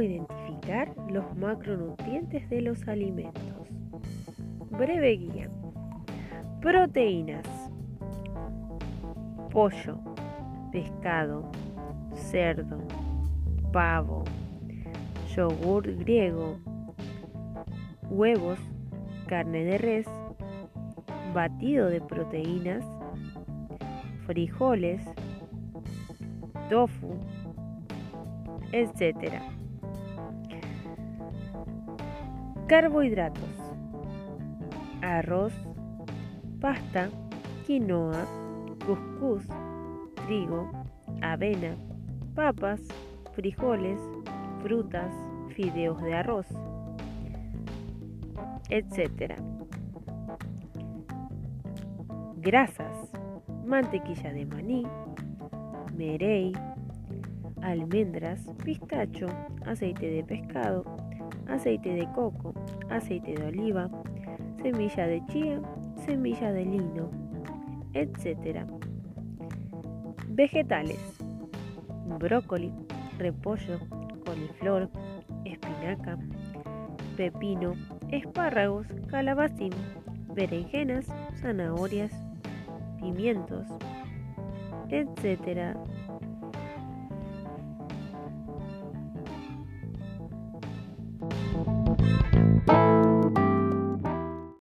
¿Cómo identificar los macronutrientes de los alimentos? Breve guía. Proteínas. Pollo, pescado, cerdo, pavo, yogur griego, huevos, carne de res, batido de proteínas, frijoles, tofu, etc. Carbohidratos. Arroz, pasta, quinoa, cuscús, trigo, avena, papas, frijoles, frutas, fideos de arroz, etc. Grasas, mantequilla de maní, merey, almendras, pistacho, aceite de pescado, aceite de coco, aceite de oliva, semilla de chía, semilla de lino, etc. Vegetales. Brócoli, repollo, coliflor, espinaca, pepino, espárragos, calabacín, berenjenas, zanahorias, pimientos, etc